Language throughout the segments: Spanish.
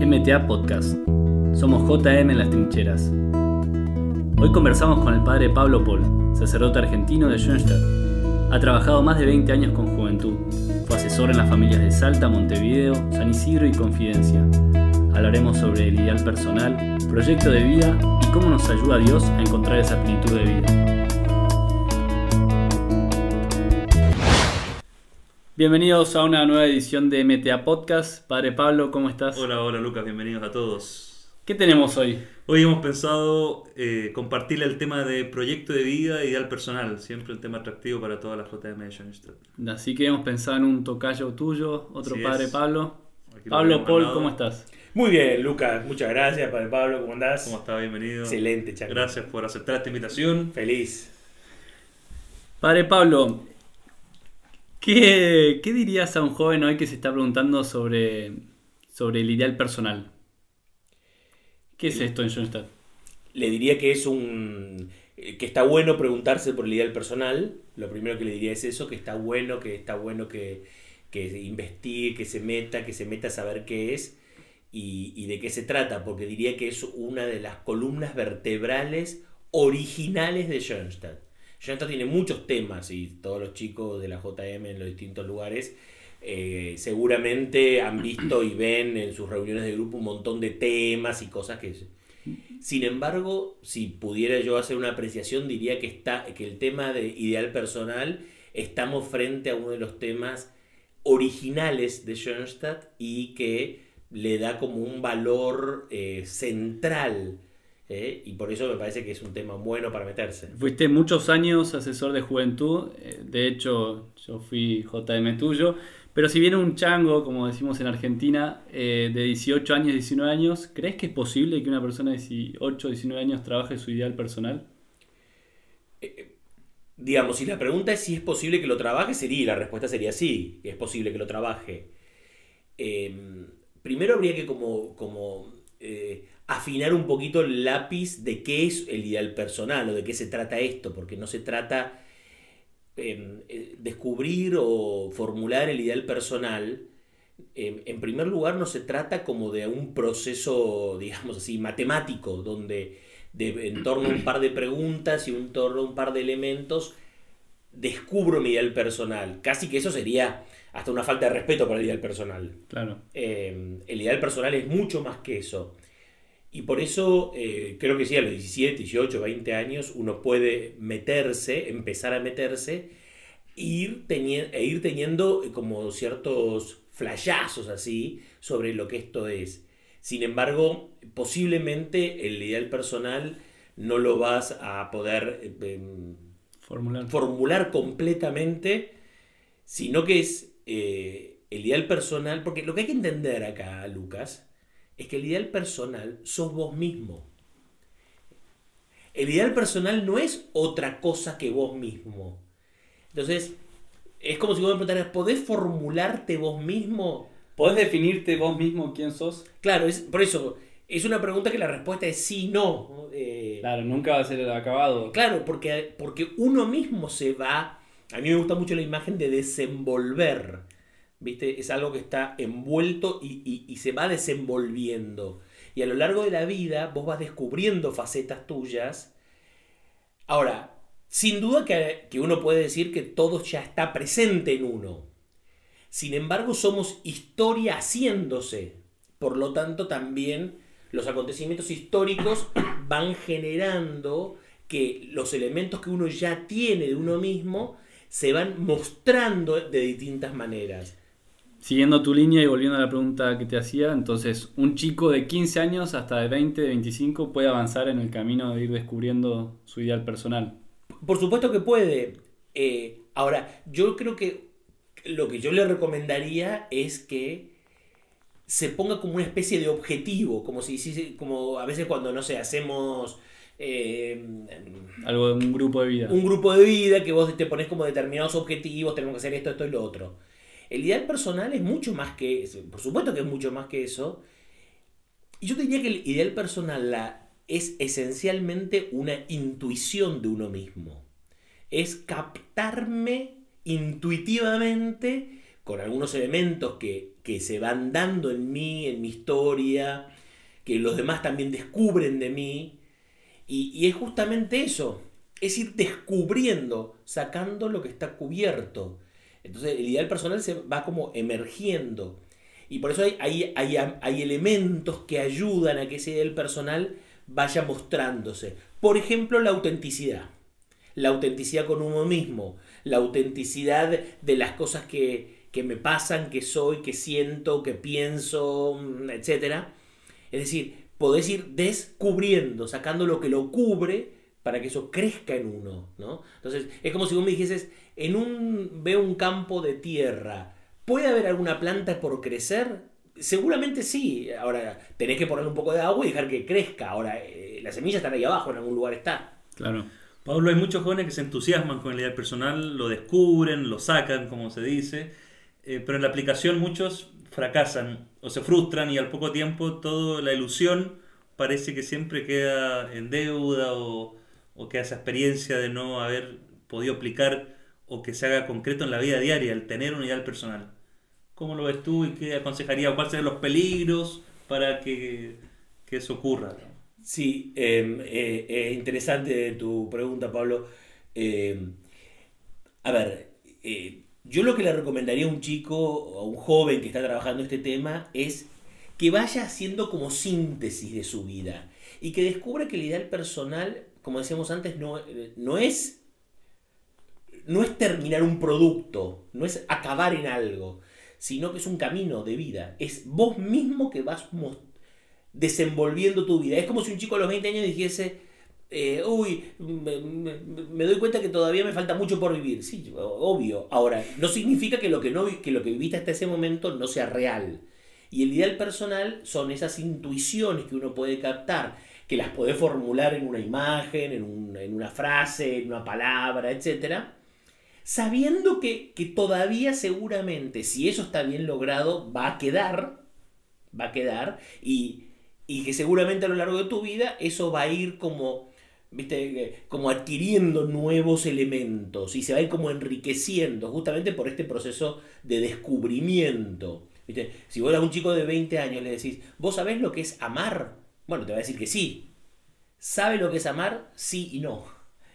MTA Podcast. Somos JM en las trincheras. Hoy conversamos con el padre Pablo Paul, sacerdote argentino de Schoenstatt. Ha trabajado más de 20 años con juventud. Fue asesor en las familias de Salta, Montevideo, San Isidro y Confidencia. Hablaremos sobre el ideal personal, proyecto de vida y cómo nos ayuda Dios a encontrar esa plenitud de vida. Bienvenidos a una nueva edición de MTA Podcast. Padre Pablo, ¿cómo estás? Hola, hola Lucas, bienvenidos a todos. ¿Qué tenemos hoy? Hoy hemos pensado eh, compartirle el tema de proyecto de vida e ideal personal, siempre un tema atractivo para todas las JM de Schoenstatt. Así que hemos pensado en un tocayo tuyo, otro Así padre es. Pablo. Aquí Pablo Paul. ¿cómo estás? Muy bien, Lucas, muchas gracias, Padre Pablo, ¿cómo andás? ¿Cómo está? Bienvenido. Excelente, Chaco. Gracias por aceptar esta invitación. Feliz. Padre Pablo, ¿qué, qué dirías a un joven hoy que se está preguntando sobre, sobre el ideal personal? ¿Qué es esto en Schoenstatt? Le diría que es un que está bueno preguntarse por el ideal personal. Lo primero que le diría es eso, que está bueno, que está bueno que, que investigue, que se meta, que se meta a saber qué es y, y de qué se trata, porque diría que es una de las columnas vertebrales originales de Schoenstatt. Schoenstatt tiene muchos temas y todos los chicos de la JM en los distintos lugares eh, seguramente han visto y ven en sus reuniones de grupo un montón de temas y cosas que... Sin embargo, si pudiera yo hacer una apreciación, diría que, está, que el tema de ideal personal estamos frente a uno de los temas originales de Schoenstatt y que le da como un valor eh, central. ¿Eh? Y por eso me parece que es un tema bueno para meterse. Fuiste muchos años asesor de juventud, eh, de hecho yo fui JM tuyo, pero si viene un chango, como decimos en Argentina, eh, de 18 años, 19 años, ¿crees que es posible que una persona de 18, 19 años trabaje su ideal personal? Digamos, si la pregunta es si es posible que lo trabaje, sería, la respuesta sería sí, es posible que lo trabaje. Eh, primero habría que como, como eh, afinar un poquito el lápiz de qué es el ideal personal o de qué se trata esto, porque no se trata eh, eh, descubrir o formular el ideal personal. eh, en primer lugar, no se trata como de un proceso, digamos así, matemático, donde de, en torno a un par de preguntas y en torno a un par de elementos descubro mi ideal personal. Casi que eso sería hasta una falta de respeto para el ideal personal. Claro. Eh, el ideal personal es mucho más que eso. Y por eso eh, creo que sí, a los 17, 18, 20 años uno puede meterse, empezar a meterse ir e ir teniendo eh, como ciertos flashazos así sobre lo que esto es. Sin embargo, posiblemente el ideal personal no lo vas a poder eh, em, Formular. formular completamente, sino que es eh, el ideal personal, porque lo que hay que entender acá, Lucas, es que el ideal personal sos vos mismo. El ideal personal no es otra cosa que vos mismo. Entonces, es como si vos me preguntaras, ¿podés formularte vos mismo? ¿Podés definirte vos mismo quién sos? Claro, es, por eso, es una pregunta que la respuesta es sí, no. Eh, Claro, nunca va a ser acabado. Claro, porque, porque uno mismo se va. A mí me gusta mucho la imagen de desenvolver. ¿Viste? Es algo que está envuelto y, y- y se va desenvolviendo. Y a lo largo de la vida vos vas descubriendo facetas tuyas. Ahora, sin duda que, que uno puede decir que todo ya está presente en uno. Sin embargo, somos historia haciéndose. Por lo tanto, también los acontecimientos históricos van generando que los elementos que uno ya tiene de uno mismo se van mostrando de distintas maneras. Siguiendo tu línea y volviendo a la pregunta que te hacía, entonces un chico de 15 años hasta de 20, de 25 puede avanzar en el camino de ir descubriendo su ideal personal. Por supuesto que puede. Eh, ahora, yo creo que lo que yo le recomendaría es que se ponga como una especie de objetivo, como si hiciese- como a veces cuando, no sé, hacemos eh, Algo de un grupo de vida. un grupo de vida que vos te pones como determinados objetivos, tenemos que hacer esto, esto y lo otro. El ideal personal es mucho más que eso, por supuesto que es mucho más que eso. Y yo diría que el ideal personal la, es esencialmente una intuición de uno mismo. Es captarme intuitivamente con algunos elementos que, que se van dando en mí, en mi historia, que los demás también descubren de mí. Y, es justamente eso, es ir descubriendo, sacando lo que está cubierto. Entonces el ideal personal se va como emergiendo. Y por eso hay, hay, hay elementos que ayudan a que ese ideal personal vaya mostrándose. Por ejemplo, la autenticidad. La autenticidad con uno mismo. La autenticidad de las cosas que, que me pasan, que soy, que siento, que pienso, etc. Es decir, podés ir descubriendo, sacando lo que lo cubre para que eso crezca en uno, ¿no? Entonces, es como si vos me dijeses, en un, veo un campo de tierra, ¿puede haber alguna planta por crecer? Seguramente sí. Ahora, tenés que ponerle un poco de agua y dejar que crezca. Ahora, eh, la semilla está ahí abajo, en algún lugar está. Claro. Pablo, hay muchos jóvenes que se entusiasman con el ideal personal, lo descubren, lo sacan, como se dice, eh, pero en la aplicación muchos fracasan o se frustran y al poco tiempo toda la ilusión parece que siempre queda en deuda o, o queda esa experiencia de no haber podido aplicar o que se haga concreto en la vida diaria, el tener un ideal personal. ¿Cómo lo ves tú y qué aconsejaría? ¿Cuáles serían los peligros para que, que eso ocurra? Sí, em, eh, eh, interesante tu pregunta, Pablo. Em, a ver, eh, yo lo que le recomendaría a un chico o a un joven que está trabajando este tema es que vaya haciendo como síntesis de su vida y que descubra que el ideal personal, como decíamos antes, no, no es no es terminar un producto, no es acabar en algo, sino que es un camino de vida. Es vos mismo que vas desenvolviendo tu vida. Es como si un chico a los 20 años dijese, eh, uy, me, doy cuenta que todavía me falta mucho por vivir. Sí, obvio. Ahora, no significa que lo que, no, que lo que viviste hasta ese momento no sea real. Y el ideal personal son esas intuiciones que uno puede captar, que las puede formular en una imagen, en, en una frase, en una palabra, etcétera sabiendo que, todavía seguramente, si eso está bien logrado, va a quedar, va a quedar, y, que seguramente a lo largo de tu vida eso va a ir como, ¿viste? como adquiriendo nuevos elementos y se va a ir como enriqueciendo justamente por este proceso de descubrimiento. ¿viste? Si vos a un chico de 20 años le decís, ¿vos sabés lo que es amar? Bueno, te va a decir que sí. ¿Sabe lo que es amar? Sí y no.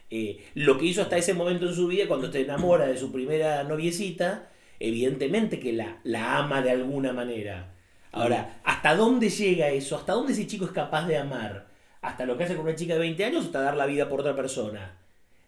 Eh, lo que hizo hasta ese momento en su vida, cuando te enamora de su primera noviecita, evidentemente que la, la ama de alguna manera. Ahora, ¿hasta dónde llega eso? ¿Hasta dónde ese chico es capaz de amar? ¿Hasta lo que hace con una chica de 20 años hasta dar la vida por otra persona?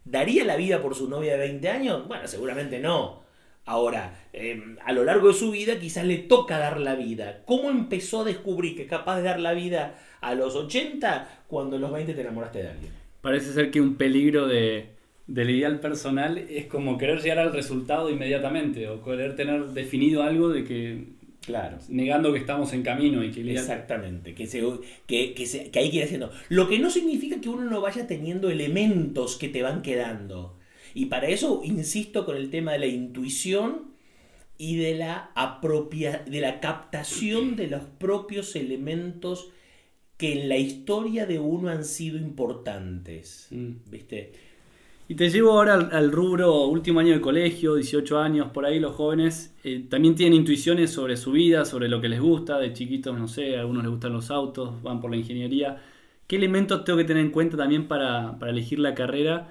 ¿Daría la vida por su novia de 20 años? Bueno, seguramente no. Ahora, em, a lo largo de su vida quizás le toca dar la vida. ¿Cómo empezó a descubrir que es capaz de dar la vida a los 80 cuando a los 20 te enamoraste de alguien? parece ser que un peligro de, del ideal personal es como querer llegar al resultado inmediatamente o querer tener definido algo de que Claro. Negando que estamos en camino y que... Exactamente, que, se, que, que, se, que hay que ir haciendo. Lo que no significa que uno no vaya teniendo elementos que te van quedando. Y para eso insisto con el tema de la intuición y de la, apropia, de la captación de los propios elementos que en la historia de uno han sido importantes. Mm. ¿Viste? Y te llevo ahora al, rubro último año de colegio, 18 años, por ahí los jóvenes eh, también tienen intuiciones sobre su vida, sobre lo que les gusta, de chiquitos, no sé, a algunos les gustan los autos, van por la ingeniería. ¿Qué elementos tengo que tener en cuenta también para, elegir la carrera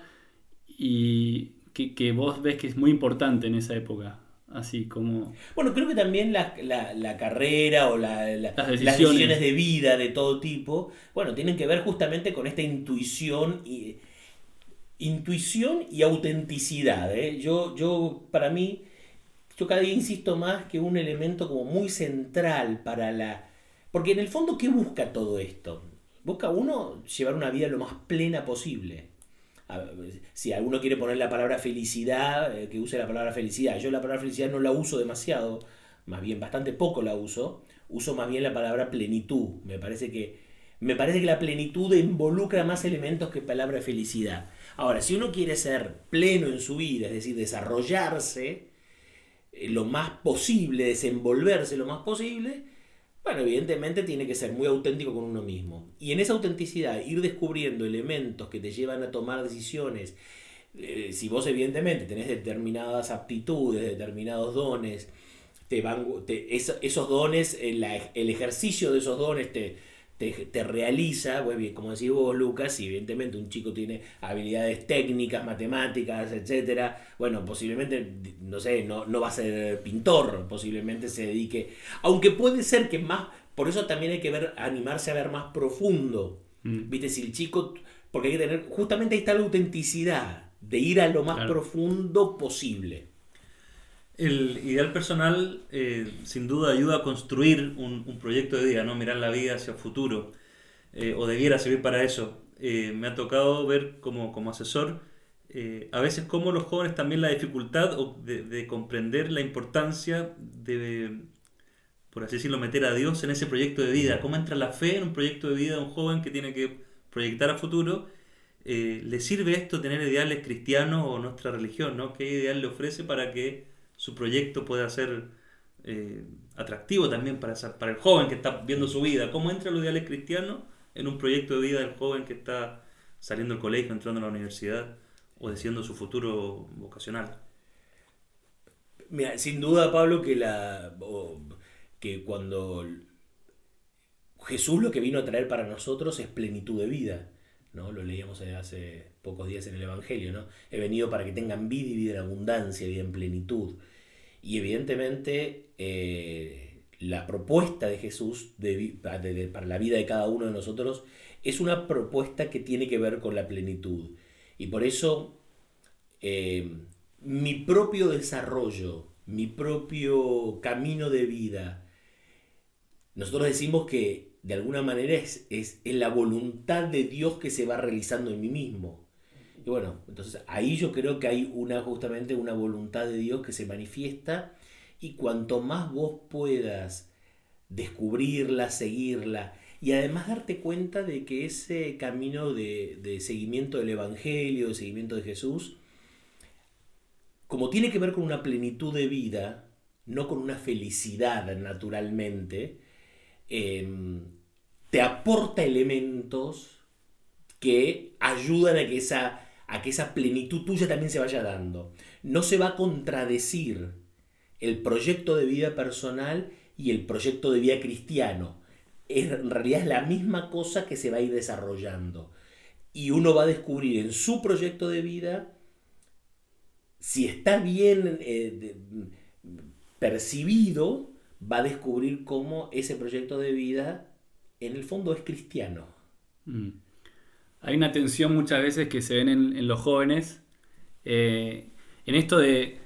y que, que vos ves que es muy importante en esa época? Así como... Bueno, creo que también la, carrera o las, decisiones. de vida de todo tipo, bueno, tienen que ver justamente con esta intuición y, intuición y autenticidad. ¿eh? Yo, yo, para mí, yo cada día insisto más que un elemento como muy central para la... Porque en el fondo, ¿qué busca todo esto? Busca uno llevar una vida lo más plena posible si alguno quiere poner la palabra felicidad, eh, que use la palabra felicidad. Yo la palabra felicidad no la uso demasiado, más bien bastante poco la uso. Uso más bien la palabra plenitud. Me parece que, me parece que la plenitud involucra más elementos que palabra felicidad. Ahora, si uno quiere ser pleno en su vida, es decir, desarrollarse eh, lo más posible, desenvolverse lo más posible, bueno, evidentemente tiene que ser muy auténtico con uno mismo. Y en esa autenticidad, ir descubriendo elementos que te llevan a tomar decisiones. Eh, si vos evidentemente tenés determinadas aptitudes, determinados dones, te van, esos dones, el, el ejercicio de esos dones te, te, te realiza, como decís vos, Lucas, si evidentemente un chico tiene habilidades técnicas, matemáticas, etcétera, bueno, posiblemente, no sé, no, no va a ser pintor, posiblemente se dedique, aunque puede ser que más, por eso también hay que ver, animarse a ver más profundo, Mm. viste, si el chico, porque hay que tener, justamente ahí está la autenticidad, de ir a lo más Claro. profundo posible. El ideal personal eh, sin duda ayuda a construir un, proyecto de vida, ¿no? Mirar la vida hacia el futuro, eh, o debiera servir para eso. Eh, me ha tocado ver como, como asesor eh, a veces cómo los jóvenes también la dificultad de, de comprender la importancia de, por así decirlo, meter a Dios en ese proyecto de vida. ¿Cómo entra la fe en un proyecto de vida de un joven que tiene que proyectar a futuro? ¿Le sirve esto tener ideales cristianos o nuestra religión? ¿no? ¿Qué ideal le ofrece para que su proyecto pueda ser eh, atractivo también para, el joven que está viendo su vida? ¿Cómo entra los ideales cristianos en un proyecto de vida del joven que está saliendo del colegio, entrando a la universidad o decidiendo su futuro vocacional? Mira, sin duda, Pablo, que la que cuando Jesús lo que vino a traer para nosotros es plenitud de vida, ¿no? Lo leíamos hace pocos días en el Evangelio, ¿no? He venido para que tengan vida y vida en abundancia, vida en plenitud. Y evidentemente eh, la propuesta de Jesús de para la vida de cada uno de nosotros es una propuesta que tiene que ver con la plenitud. Y por eso eh, mi propio desarrollo, mi propio camino de vida, nosotros decimos que de alguna manera es, es, es la voluntad de Dios que se va realizando en mí mismo. Y bueno, entonces ahí yo creo que hay una justamente una voluntad de Dios que se manifiesta y cuanto más vos puedas descubrirla, seguirla y además darte cuenta de que ese camino de, de seguimiento del Evangelio, de seguimiento de Jesús, como tiene que ver con una plenitud de vida, no con una felicidad naturalmente, eh, te aporta elementos que ayudan a que, esa, a que esa plenitud tuya también se vaya dando. No se va a contradecir el proyecto de vida personal y el proyecto de vida cristiano. En realidad es la misma cosa que se va a ir desarrollando. Y uno va a descubrir en su proyecto de vida si está bien eh, de- percibido, va a descubrir cómo ese proyecto de vida en el fondo es cristiano. Mm. Hay una tensión muchas veces que se ven en, los jóvenes eh, en esto de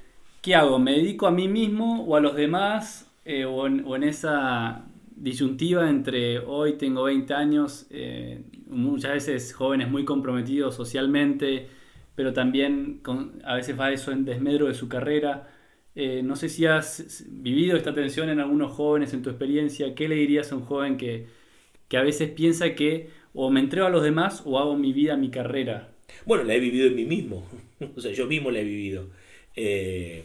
¿qué hago? ¿Me dedico a mí mismo o a los demás? Eh, o, en, esa disyuntiva entre hoy tengo 20 años, eh, muchas veces jóvenes muy comprometidos socialmente, pero también a veces va eso en desmedro de su carrera. Eh, no sé si has vivido esta tensión en algunos jóvenes en tu experiencia. ¿Qué le dirías a un joven que, que a veces piensa que o me entrego a los demás o hago mi vida, mi carrera? Bueno, la he vivido en mí mismo. o sea, yo mismo la he vivido. Eh,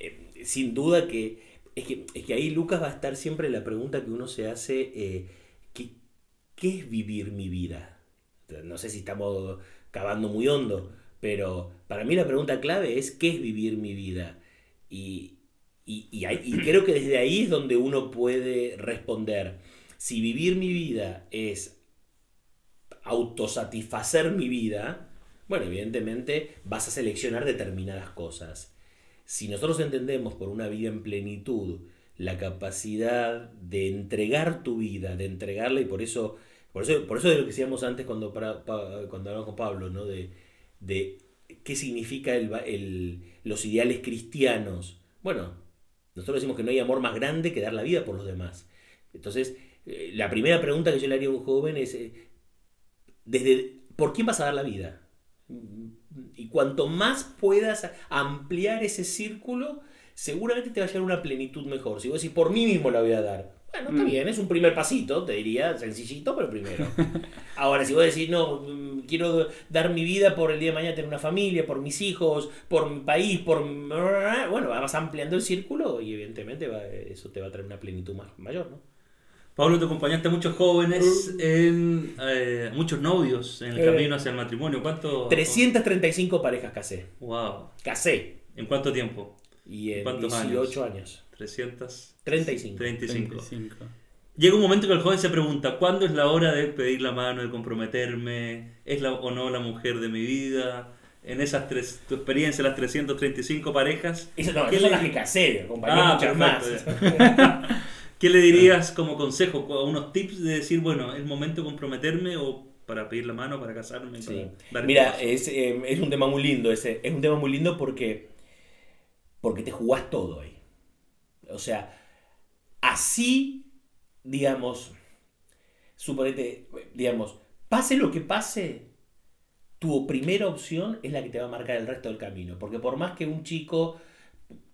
eh, sin duda que es, que es que ahí Lucas va a estar siempre la pregunta que uno se hace, ¿qué, qué es vivir mi vida? No sé si estamos cavando muy hondo, pero para mí la pregunta clave es ¿qué es vivir mi vida? Y, y, y creo que desde ahí es donde uno puede responder. Si vivir mi vida es autosatisfacer mi vida, bueno, evidentemente vas a seleccionar determinadas cosas. Si nosotros entendemos por una vida en plenitud la capacidad de entregar tu vida, de entregarla, y por eso, por eso, por eso de lo que decíamos antes cuando, para- pa- cuando hablamos con Pablo, ¿no? de, de qué significa los ideales cristianos. Bueno, nosotros decimos que no hay amor más grande que dar la vida por los demás. Entonces, eh, la primera pregunta que yo le haría a un joven es, eh, desde ¿por quién vas a dar la vida? Y cuanto más puedas ampliar ese círculo, seguramente te va a llegar una plenitud mejor. Si vos decís, por mí mismo la voy a dar. Bueno, está Mm. bien, es un primer pasito, te diría, sencillito, pero primero. Ahora, si vos decís, no, mm, quiero dar mi vida por el día de mañana tener una familia, por mis hijos, por mi país, por... Bueno, vas ampliando el círculo y evidentemente va- eso te va a traer una plenitud más, mayor, ¿no? Pablo, te acompañaste a muchos jóvenes, en eh, muchos novios en el Eh. camino hacia el matrimonio. ¿Cuánto? 335 parejas casé. Wow. Casé. ¿En cuánto tiempo? Y en ¿Cuántos 18 años. 300. 35. 35. 35. Llega un momento que el joven se pregunta, ¿cuándo es la hora de pedir la mano, de comprometerme? ¿Es la, o no la mujer de mi vida? En esas tres, tu experiencia, las 335 parejas. Eso no, ¿qué esas son le- las que casé, acompañé Ah, muchas más. perfecto, ¿Qué le dirías como consejo, unos tips de decir, bueno, es momento de comprometerme o para pedir la mano, para casarme? Sí. para Mira, es, eh, es un tema muy lindo ese. Es un tema muy lindo porque, porque te jugás todo ahí. O sea, así, digamos, suponete, digamos, pase lo que pase, tu primera opción es la que te va a marcar el resto del camino. Porque por más que un chico,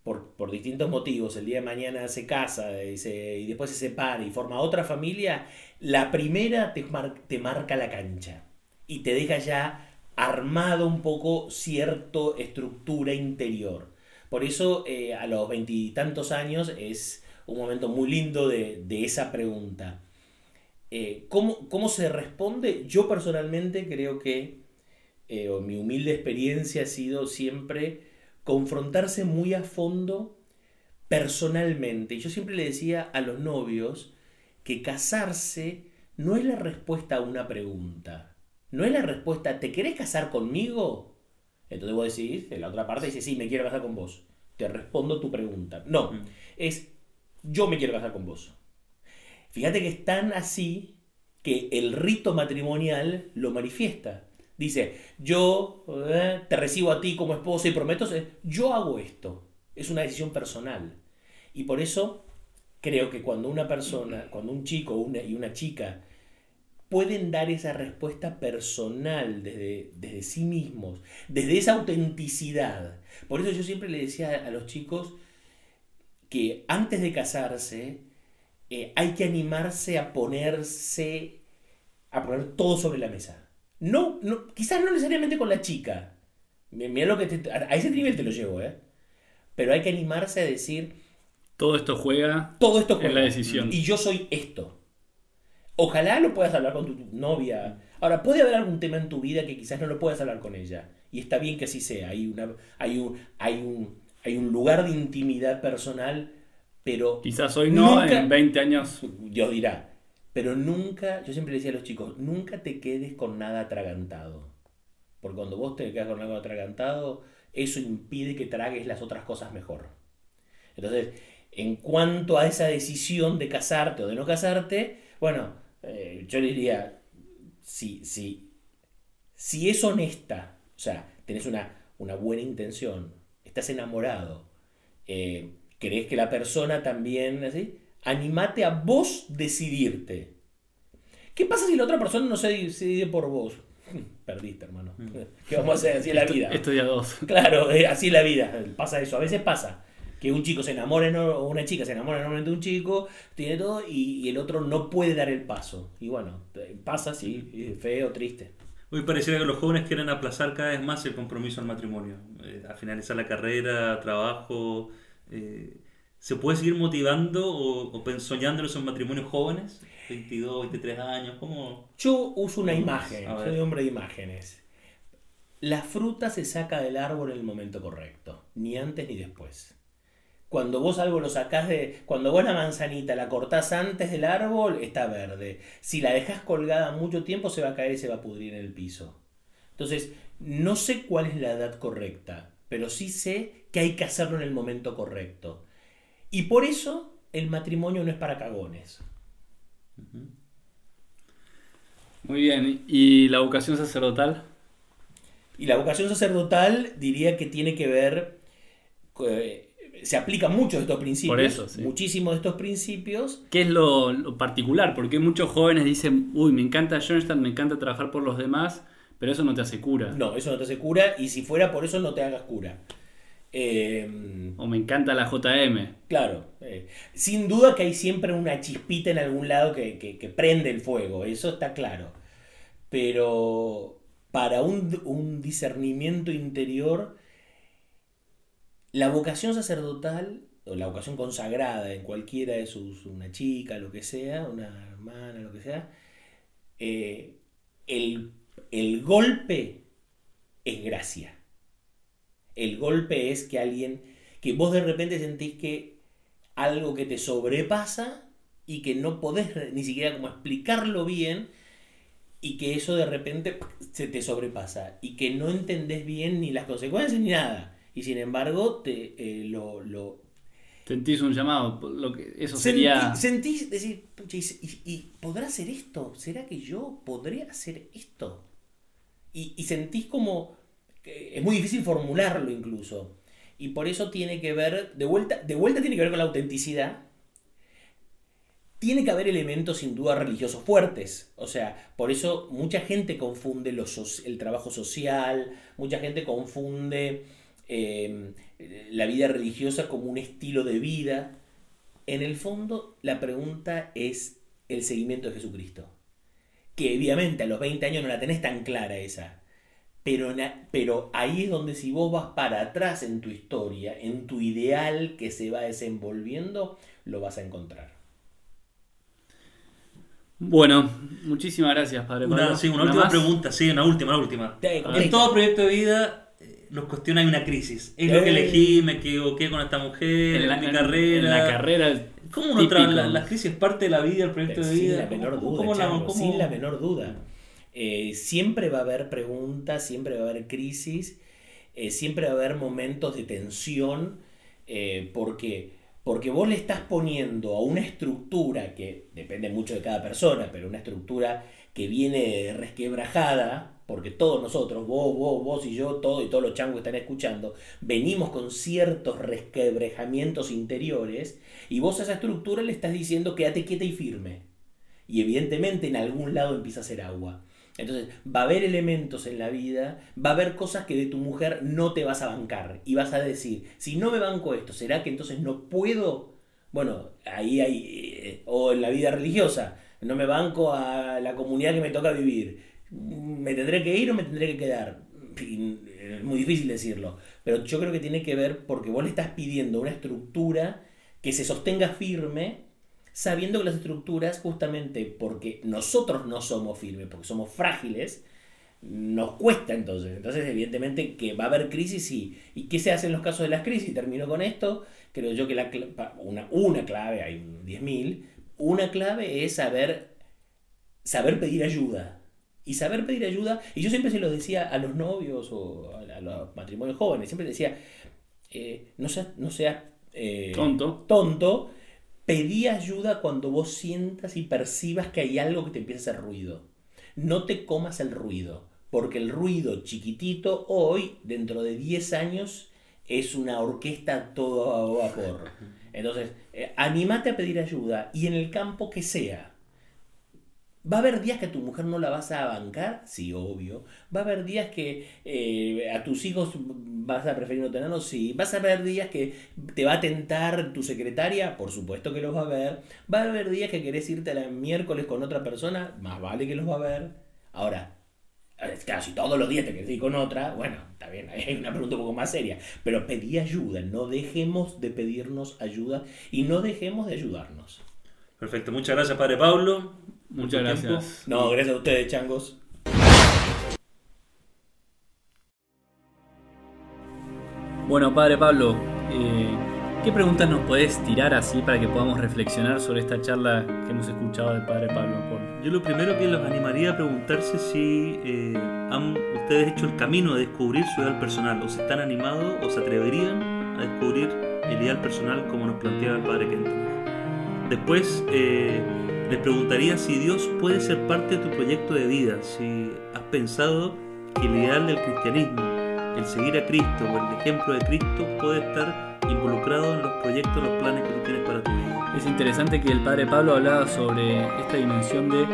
por, por distintos motivos, el día de mañana se casa y, se- y después se separa y forma otra familia, la primera te, mar- te marca la cancha y te deja ya armado un poco cierta estructura interior. Por eso eh, a los veintitantos años es un momento muy lindo de, esa pregunta. Eh, ¿cómo, cómo se responde? Yo personalmente creo que eh, mi humilde experiencia ha sido siempre confrontarse muy a fondo personalmente. Y Yo siempre le decía a los novios que casarse no es la respuesta a una pregunta. No es la respuesta, ¿te querés casar conmigo? Entonces vos decís, en la otra parte dice, sí, me quiero casar con vos. Te respondo tu pregunta. No, Mm. es, yo me quiero casar con vos. Fíjate que es tan así que el rito matrimonial lo manifiesta. Dice, yo eh, te recibo a ti como esposa y prometo, eh, yo hago esto. Es una decisión personal. Y por eso creo que cuando una persona, cuando un chico una, y una chica pueden dar esa respuesta personal desde, desde sí mismos, desde esa autenticidad. Por eso yo siempre le decía a los chicos que antes de casarse eh, hay que animarse a ponerse, a poner todo sobre la mesa. No, no, quizás no necesariamente con la chica. Mi- Mira lo que te- a ese nivel te lo llevo, ¿eh? Pero hay que animarse a decir, Todo esto juega todo esto en juega. la decisión. Y yo soy esto. Ojalá lo puedas hablar con tu novia. Ahora, puede haber algún tema en tu vida que quizás no lo puedas hablar con ella. Y está bien que así sea. Hay, una, hay, un, hay, un, hay un lugar de intimidad personal, pero Quizás hoy no, Nunca- en 20 años. Dios dirá. Pero nunca, yo siempre le decía a los chicos, nunca te quedes con nada atragantado. Porque cuando vos te quedas con algo atragantado, eso impide que tragues las otras cosas mejor. Entonces, en cuanto a esa decisión de casarte o de no casarte, bueno, eh, yo diría, si, si, si es honesta, o sea, tenés una, una buena intención, estás enamorado, eh, crees que la persona también, así, animate a vos decidirte. ¿Qué pasa si la otra persona no se decide por vos? Perdiste, hermano. ¿Qué vamos a hacer? Así es la vida. Esto día 2. Claro, eh, así es la vida. Pasa eso. A veces pasa que un chico se enamora eno- o una chica se enamora enormemente de un chico, tiene todo, y, y el otro no puede dar el paso. Y bueno, eh, pasa eh, feo, triste. Hoy pareciera que los jóvenes quieren aplazar cada vez más el compromiso al matrimonio. Eh, a finalizar la carrera, trabajo. eh, ¿Se puede seguir motivando o, o en esos matrimonios jóvenes? 22, 23 años, ¿cómo? Yo uso una imagen, soy hombre de imágenes. La fruta se saca del árbol en el momento correcto, ni antes ni después. Cuando vos algo lo sacás de. Cuando vos la manzanita la cortás antes del árbol, está verde. Si la dejás colgada mucho tiempo, se va a caer y se va a pudrir en el piso. Entonces, no sé cuál es la edad correcta, pero sí sé que hay que hacerlo en el momento correcto. Y por eso el matrimonio no es para cagones. Muy bien. ¿Y la vocación sacerdotal? Y la vocación sacerdotal diría que tiene que ver, eh, se aplican muchos de estos principios, Por eso, sí. muchísimos de estos principios. ¿Qué es lo, lo particular? Porque muchos jóvenes dicen, uy, me encanta Schoenstatt, me encanta trabajar por los demás, pero eso no te hace cura. No, eso no te hace cura y si fuera por eso no te hagas cura. Eh, O me encanta la JM. claro, eh, sin duda que hay siempre una chispita en algún lado que, que- que prende el fuego, eso está claro. Pero para un, un discernimiento interior, la vocación sacerdotal, o la vocación consagrada en cualquiera de sus, una chica, lo que sea, una hermana, lo que sea, eh, el, el golpe es gracia. El golpe es que alguien, que vos de repente sentís que algo que te sobrepasa y que no podés ni siquiera como explicarlo bien y que eso de repente se te sobrepasa y que no entendés bien ni las consecuencias ni nada. Y sin embargo, te, eh, lo, lo, Sentís un llamado, lo que, eso Sentí- sería... Sentís decir, "Pucha, ¿y, podrá hacer esto? ¿Será que yo podría hacer esto? Y, y sentís como, es muy difícil formularlo incluso. Y por eso tiene que ver, de vuelta, de vuelta tiene que ver con la autenticidad. Tiene que haber elementos sin duda religiosos fuertes. O sea, por eso mucha gente confunde el trabajo social, mucha gente confunde eh, la vida religiosa como un estilo de vida. En el fondo, la pregunta es el seguimiento de Jesucristo. Que obviamente a los 20 años no la tenés tan clara esa. Pero, pero ahí es donde si vos vas para atrás en tu historia, en tu ideal que se va desenvolviendo, lo vas a encontrar. Bueno, muchísimas gracias, Padre Una, Pablo. sí, una ¿Una última más? pregunta, sí, una última, una última. En todo proyecto de vida nos cuestiona hay una crisis. Es lo que elegí, me equivoqué con esta mujer, En la, mi carrera. en la carrera... ¿Cómo uno típico. tra- la, la crisis es parte de la vida, el proyecto de Sin vida? la menor ¿Cómo- duda, cómo la- Chango, cómo- sin la menor duda. Eh, siempre va a haber preguntas, siempre va a haber crisis, eh, siempre va a haber momentos de tensión, eh, porque, porque vos le estás poniendo a una estructura que depende mucho de cada persona, pero una estructura que viene resquebrajada, porque todos nosotros, vos, vos, vos y yo, todo y todos los changos que están escuchando, venimos con ciertos resquebrajamientos interiores, y vos a esa estructura le estás diciendo quédate quieta y firme. Y evidentemente en algún lado empieza a hacer agua. Entonces, va a haber elementos en la vida, va a haber cosas que de tu mujer no te vas a bancar. Y vas a decir, si no me banco esto, ¿será que entonces no puedo? Bueno, ahí hay, eh, o en la vida religiosa, no me banco a la comunidad que me toca vivir. ¿Me tendré que ir o me tendré que quedar? Es muy difícil decirlo, pero yo creo que tiene que ver porque vos le estás pidiendo una estructura que se sostenga firme sabiendo que las estructuras, justamente porque nosotros no somos firmes, porque somos frágiles, nos cuesta entonces. Entonces, evidentemente que va a haber crisis y, ¿y qué se hace en los casos de las crisis? Termino con esto. Creo yo que la, una, una clave, hay un 10.000, una clave es saber, saber pedir ayuda. Y saber pedir ayuda, y yo siempre se lo decía a los novios o a, los matrimonios jóvenes, siempre decía, eh, no seas, no seas eh, Tonto. tonto, pedí ayuda cuando vos sientas y percibas que hay algo que te empieza a hacer ruido. No te comas el ruido, porque el ruido chiquitito hoy, dentro de 10 años, es una orquesta todo a vapor. Entonces, eh, animate a pedir ayuda y en el campo que sea. ¿Va a haber días que a tu mujer no la vas a bancar? Sí, obvio. ¿Va a haber días que eh, a tus hijos vas a preferir no tenerlos? Sí. ¿Vas a haber días que te va a tentar tu secretaria? Por supuesto que los va a ver. ¿Va a haber días que querés irte a la miércoles con otra persona? Más vale que los va a ver. Ahora, eh, claro, si todos los días te querés ir con otra, bueno, está bien, hay una pregunta un poco más seria. Pero pedí ayuda, no dejemos de pedirnos ayuda y no dejemos de ayudarnos. Perfecto, muchas gracias, Padre Pablo. Muchas tiempo. gracias. No, gracias a ustedes, changos. Bueno, Padre Pablo, eh, ¿qué preguntas nos podés tirar así para que podamos reflexionar sobre esta charla que hemos escuchado del Padre Pablo? Yo lo primero que los animaría a preguntarse si eh, han ustedes hecho el camino de descubrir su ideal personal, o se están animados o se atreverían a descubrir el ideal personal como nos planteaba el Padre Kenton. Después eh, les preguntaría si Dios puede ser parte de tu proyecto de vida, si has pensado que el ideal del cristianismo, el seguir a Cristo o el ejemplo de Cristo puede estar involucrado en los proyectos, los planes que tú tienes para tu vida. Es interesante que el Padre Pablo hablaba sobre esta dimensión de,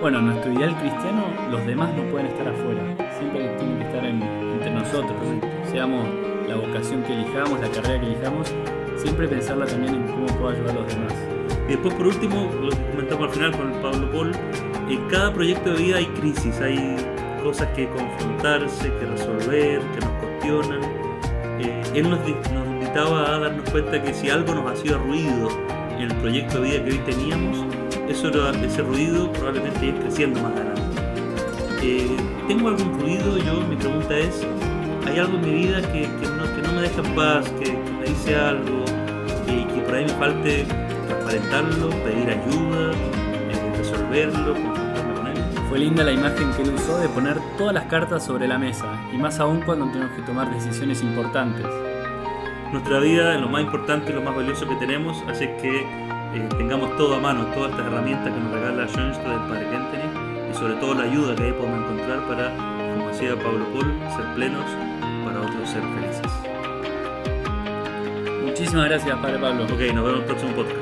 bueno, nuestro ideal cristiano, los demás no pueden estar afuera, siempre tienen que estar en- entre nosotros, seamos la vocación que elijamos, la carrera que elijamos, siempre pensarla también en cómo puedo ayudar a los demás. Y después, por último, lo que comentamos al final con Pablo Paul, en cada proyecto de vida hay crisis, hay cosas que confrontarse, que resolver, que nos cuestionan. Eh, él nos, invitaba a darnos cuenta que si algo nos hacía ruido en el proyecto de vida que hoy teníamos, eso ese ruido probablemente ir creciendo más adelante. Eh, ¿Tengo algún ruido? Yo, mi pregunta es, hay algo en mi vida que, que no, que no me deja en paz, que me dice algo y que por ahí me falte transparentarlo, pedir ayuda, eh, resolverlo, confrontarme con él. Fue linda la imagen que él usó de poner todas las cartas sobre la mesa, y más aún cuando tenemos que tomar decisiones importantes. Nuestra vida es lo más importante y lo más valioso que tenemos, así que eh, tengamos todo a mano, todas estas herramientas que nos regala Schoenstatt del Padre Kentenich y sobre todo la ayuda que ahí podemos encontrar para, como decía Pablo Paul, ser plenos, para otros ser felices. Muchísimas gracias, Padre Pablo. Ok, nos vemos en el próximo podcast.